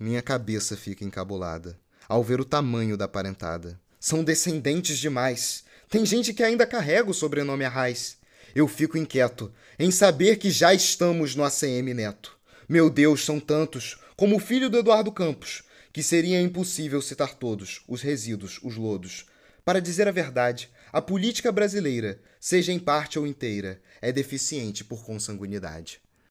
Minha cabeça fica encabulada ao ver o tamanho da parentada. São descendentes demais. Tem gente que ainda carrega o sobrenome Arraes. Eu fico inquieto em saber que já estamos no ACM Neto. Meu Deus, são tantos, como o filho do Eduardo Campos, que seria impossível citar todos, os resíduos, os lodos. Para dizer a verdade, a política brasileira, seja em parte ou inteira, é deficiente por consanguinidade.